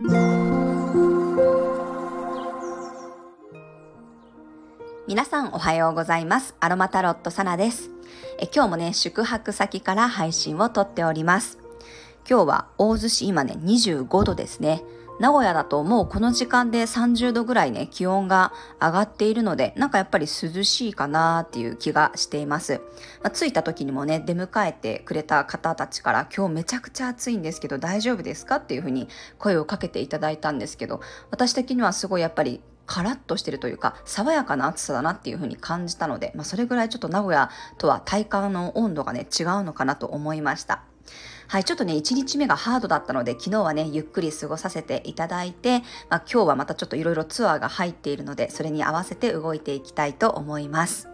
皆さんおはようございます。アロマタロットサナです。え今日もね宿泊先から配信をとっております。今日は大洲市今ね25度ですね。名古屋だともうこの時間で30度ぐらいね、気温が上がっているので、なんかやっぱり涼しいかなっていう気がしています。まあ、着いた時にもね、出迎えてくれた方たちから今日めちゃくちゃ暑いんですけど大丈夫ですかっていうふうに声をかけていただいたんですけど、私的にはすごいやっぱりカラッとしてるというか爽やかな暑さだなっていう風に感じたので、まあ、それぐらいちょっと名古屋とは体感の温度がね違うのかなと思いました。はい、ちょっとね、1日目がハードだったので、昨日はね、ゆっくり過ごさせていただいて、まあ、今日はまたちょっといろいろツアーが入っているので、それに合わせて動いていきたいと思います。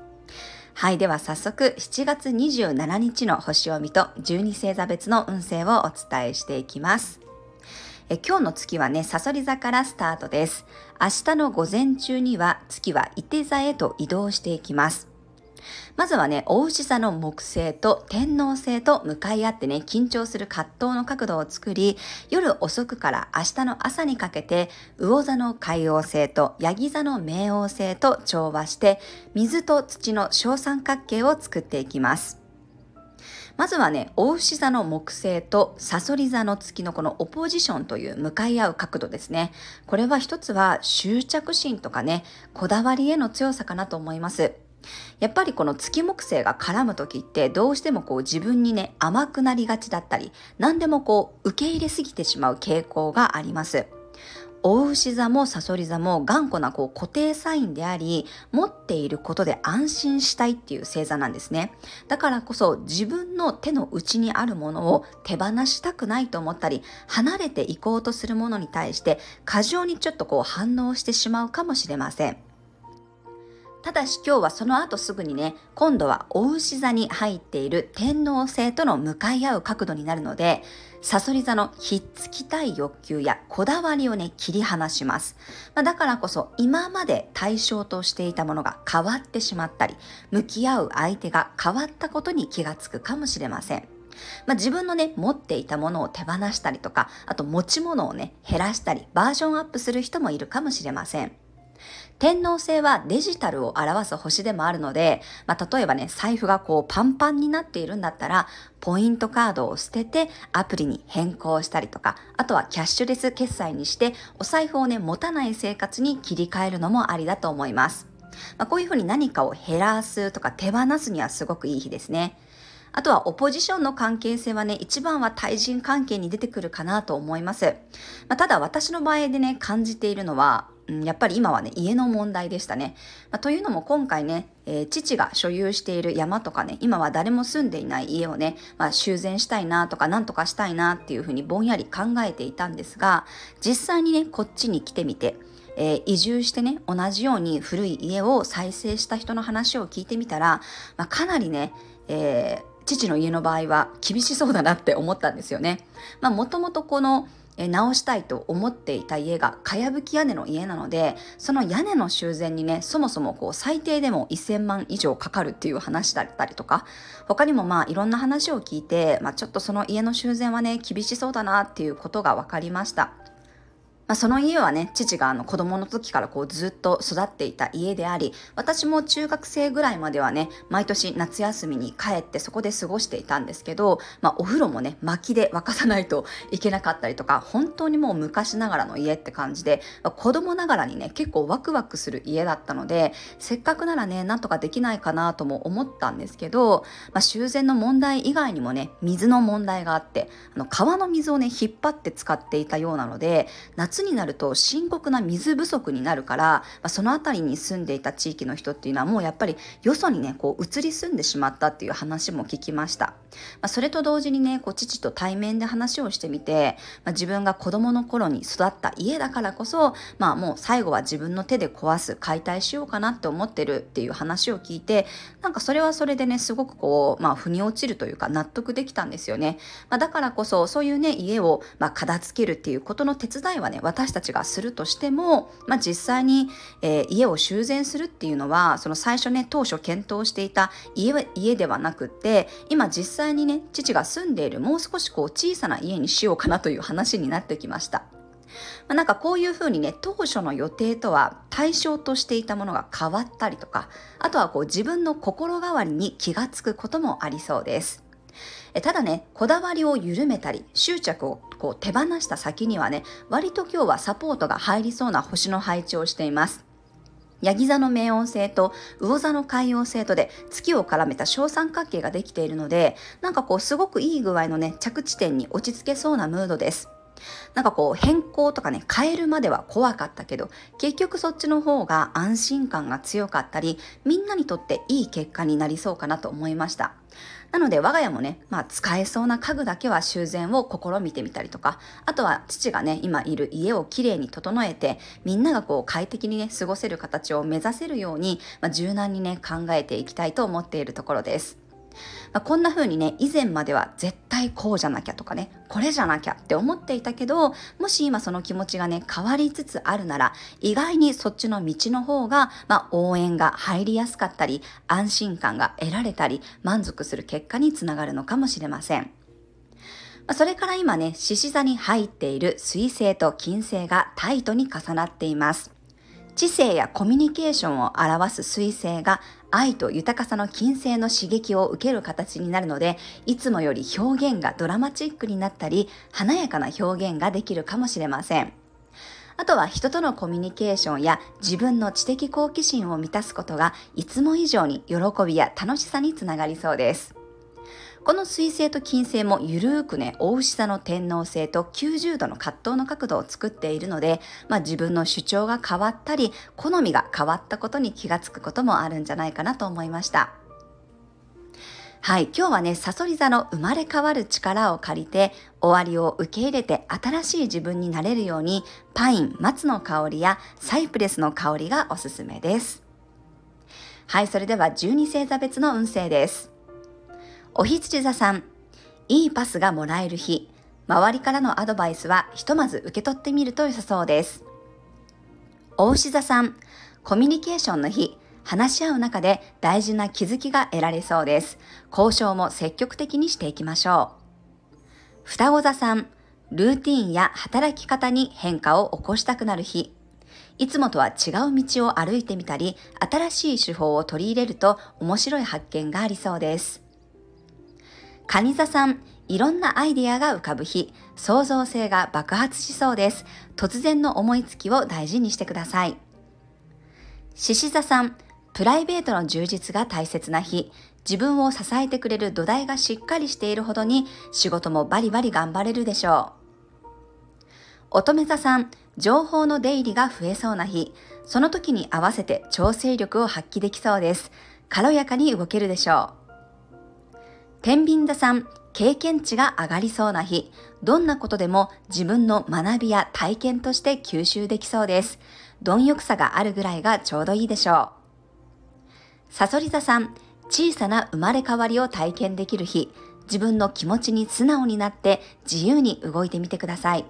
はい、では早速、7月27日の星読みと12星座別の運勢をお伝えしていきます。え今日の月はね、さそり座からスタートです。明日の午前中には月は伊手座へと移動していきます。まずはね、大牛座の木星と天王星と向かい合ってね、緊張する葛藤の角度を作り、夜遅くから明日の朝にかけて、魚座の海王星とヤギ座の冥王星と調和して、水と土の小三角形を作っていきます。まずはね、大牛座の木星とサソリ座の月のこのオポジションという向かい合う角度ですね。これは一つは執着心とかね、こだわりへの強さかなと思います。やっぱりこの月木星が絡む時ってどうしてもこう自分にね甘くなりがちだったり何でもこう受け入れすぎてしまう傾向があります。大牛座もサソリ座も頑固なこう固定サインであり持っていることで安心したいっていう星座なんですねだからこそ自分の手の内にあるものを手放したくないと思ったり離れていこうとするものに対して過剰にちょっとこう反応してしまうかもしれませんただし今日はその後すぐにね、今度はお牛座に入っている天皇星との向かい合う角度になるので、サソリ座のひっつきたい欲求やこだわりをね、切り離します。まあ、だからこそ今まで対象としていたものが変わってしまったり、向き合う相手が変わったことに気がつくかもしれません。まあ、自分のね、持っていたものを手放したりとか、あと持ち物をね、減らしたり、バージョンアップする人もいるかもしれません。天皇星はデジタルを表す星でもあるので、まあ、例えばね、財布がこうパンパンになっているんだったら、ポイントカードを捨ててアプリに変更したりとか、あとはキャッシュレス決済にして、お財布をね、持たない生活に切り替えるのもありだと思います。まあ、こういうふうに何かを減らすとか手放すにはすごくいい日ですね。あとはオポジションの関係性はね、一番は対人関係に出てくるかなと思います。まあ、ただ私の場合でね、感じているのは、うんやっぱり今はね、家の問題でしたね。まあ、というのも今回ね、えー、父が所有している山とかね、今は誰も住んでいない家をね、まあ、修繕したいなとか、なんとかしたいなっていうふうにぼんやり考えていたんですが、実際にね、こっちに来てみて、えー、移住してね、同じように古い家を再生した人の話を聞いてみたら、まあ、かなりね、えー、父の家の場合は厳しそうだなって思ったんですよね。まあもともとこの直したいと思っていた家がかやぶき屋根の家なのでその屋根の修繕にねそもそもこう最低でも1000万以上かかるっていう話だったりとか他にもまあいろんな話を聞いて、まあ、ちょっとその家の修繕はね厳しそうだなっていうことが分かりました。まあ、その家はね、父があの子供の時からこうずっと育っていた家であり、私も中学生ぐらいまではね、毎年夏休みに帰ってそこで過ごしていたんですけど、まあ、お風呂もね、薪で沸かさないといけなかったりとか、本当にもう昔ながらの家って感じで、まあ、子供ながらにね、結構ワクワクする家だったので、せっかくならね、なんとかできないかなとも思ったんですけど、まあ、修繕の問題以外にもね、水の問題があって、あの川の水をね、引っ張って使っていたようなので、夏になると深刻な水不足になるから、まあ、その辺りに住んでいた地域の人っていうのはもうやっぱりよそにねこう移り住んでしまったっていう話も聞きました、まあ、それと同時にねこう父と対面で話をしてみて、まあ、自分が子供の頃に育った家だからこそまあもう最後は自分の手で壊す解体しようかなって思ってるっていう話を聞いてなんかそれはそれでねすごくこうまあ腑に落ちるというか納得できたんですよね、まあ、だからこそそういうね家をまあ片付けるっていうことの手伝いはね私たちがするとしても、まあ、実際に、えー、家を修繕するっていうのはその最初ね当初検討していた家家ではなくって今実際にね父が住んでいるもう少しこう小さな家にしようかなという話になってきました。まあ、なんかこういうふうにね、当初の予定とは対象としていたものが変わったりとか、あとはこう自分の心変わりに気がつくこともありそうです。ただね、こだわりを緩めたり、執着をこう手放した先にはね、割と今日はサポートが入りそうな星の配置をしています。ヤギ座の冥王星と魚座の海王星とで月を絡めた小三角形ができているので、なんかこうすごくいい具合のね、着地点に落ち着けそうなムードです。なんかこう変更とかね、変えるまでは怖かったけど、結局そっちの方が安心感が強かったり、みんなにとっていい結果になりそうかなと思いました。なので我が家もね、まあ使えそうな家具だけは修繕を試みてみたりとか、あとは父がね、今いる家をきれいに整えて、みんながこう快適にね、過ごせる形を目指せるように、まあ、柔軟にね、考えていきたいと思っているところです。まあ、こんな風にね、以前までは絶対こうじゃなきゃとかね、これじゃなきゃって思っていたけど、もし今その気持ちがね、変わりつつあるなら、意外にそっちの道の方が、まあ、応援が入りやすかったり、安心感が得られたり、満足する結果につながるのかもしれません。それから今ね、獅子座に入っている水星と金星がタイトに重なっています。知性やコミュニケーションを表す水星が愛と豊かさの金星の刺激を受ける形になるので、いつもより表現がドラマチックになったり、華やかな表現ができるかもしれません。あとは人とのコミュニケーションや自分の知的好奇心を満たすことがいつも以上に喜びや楽しさにつながりそうです。この水星と金星もゆるーくね、大牛座の天王星と90度の葛藤の角度を作っているので、まあ自分の主張が変わったり、好みが変わったことに気がつくこともあるんじゃないかなと思いました。はい、今日はね、サソリ座の生まれ変わる力を借りて、終わりを受け入れて新しい自分になれるように、パイン、松の香りやサイプレスの香りがおすすめです。はい、それでは12星座別の運勢です。おひつじ座さん、いいパスがもらえる日、周りからのアドバイスはひとまず受け取ってみると良さそうです。お牛座さん、コミュニケーションの日、話し合う中で大事な気づきが得られそうです。交渉も積極的にしていきましょう。双子座さん、ルーティンや働き方に変化を起こしたくなる日。いつもとは違う道を歩いてみたり、新しい手法を取り入れると面白い発見がありそうです。蟹座さん、いろんなアイディアが浮かぶ日、創造性が爆発しそうです。突然の思いつきを大事にしてください。獅子座さん、プライベートの充実が大切な日、自分を支えてくれる土台がしっかりしているほどに仕事もバリバリ頑張れるでしょう。乙女座さん、情報の出入りが増えそうな日、その時に合わせて調整力を発揮できそうです。軽やかに動けるでしょう。天秤座さん、経験値が上がりそうな日、どんなことでも自分の学びや体験として吸収できそうです。貪欲さがあるぐらいがちょうどいいでしょう。サソリ座さん、小さな生まれ変わりを体験できる日、自分の気持ちに素直になって自由に動いてみてください。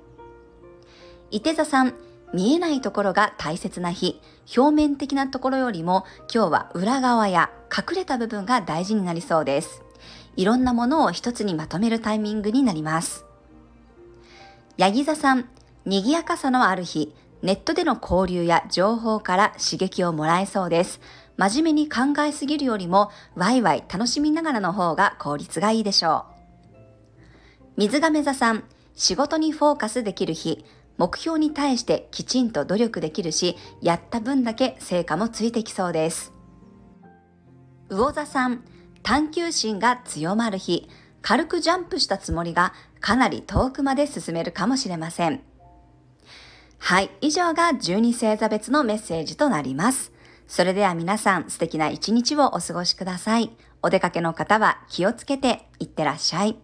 伊手座さん、見えないところが大切な日、表面的なところよりも今日は裏側や隠れた部分が大事になりそうです。いろんなものを一つにまとめるタイミングになります。ヤギ座さん、賑やかさのある日、ネットでの交流や情報から刺激をもらえそうです。真面目に考えすぎるよりも、ワイワイ楽しみながらの方が効率がいいでしょう。水亀座さん、仕事にフォーカスできる日、目標に対してきちんと努力できるし、やった分だけ成果もついてきそうです。魚座さん、探求心が強まる日、軽くジャンプしたつもりがかなり遠くまで進めるかもしれません。はい、以上が12星座別のメッセージとなります。それでは皆さん素敵な一日をお過ごしください。お出かけの方は気をつけていってらっしゃい。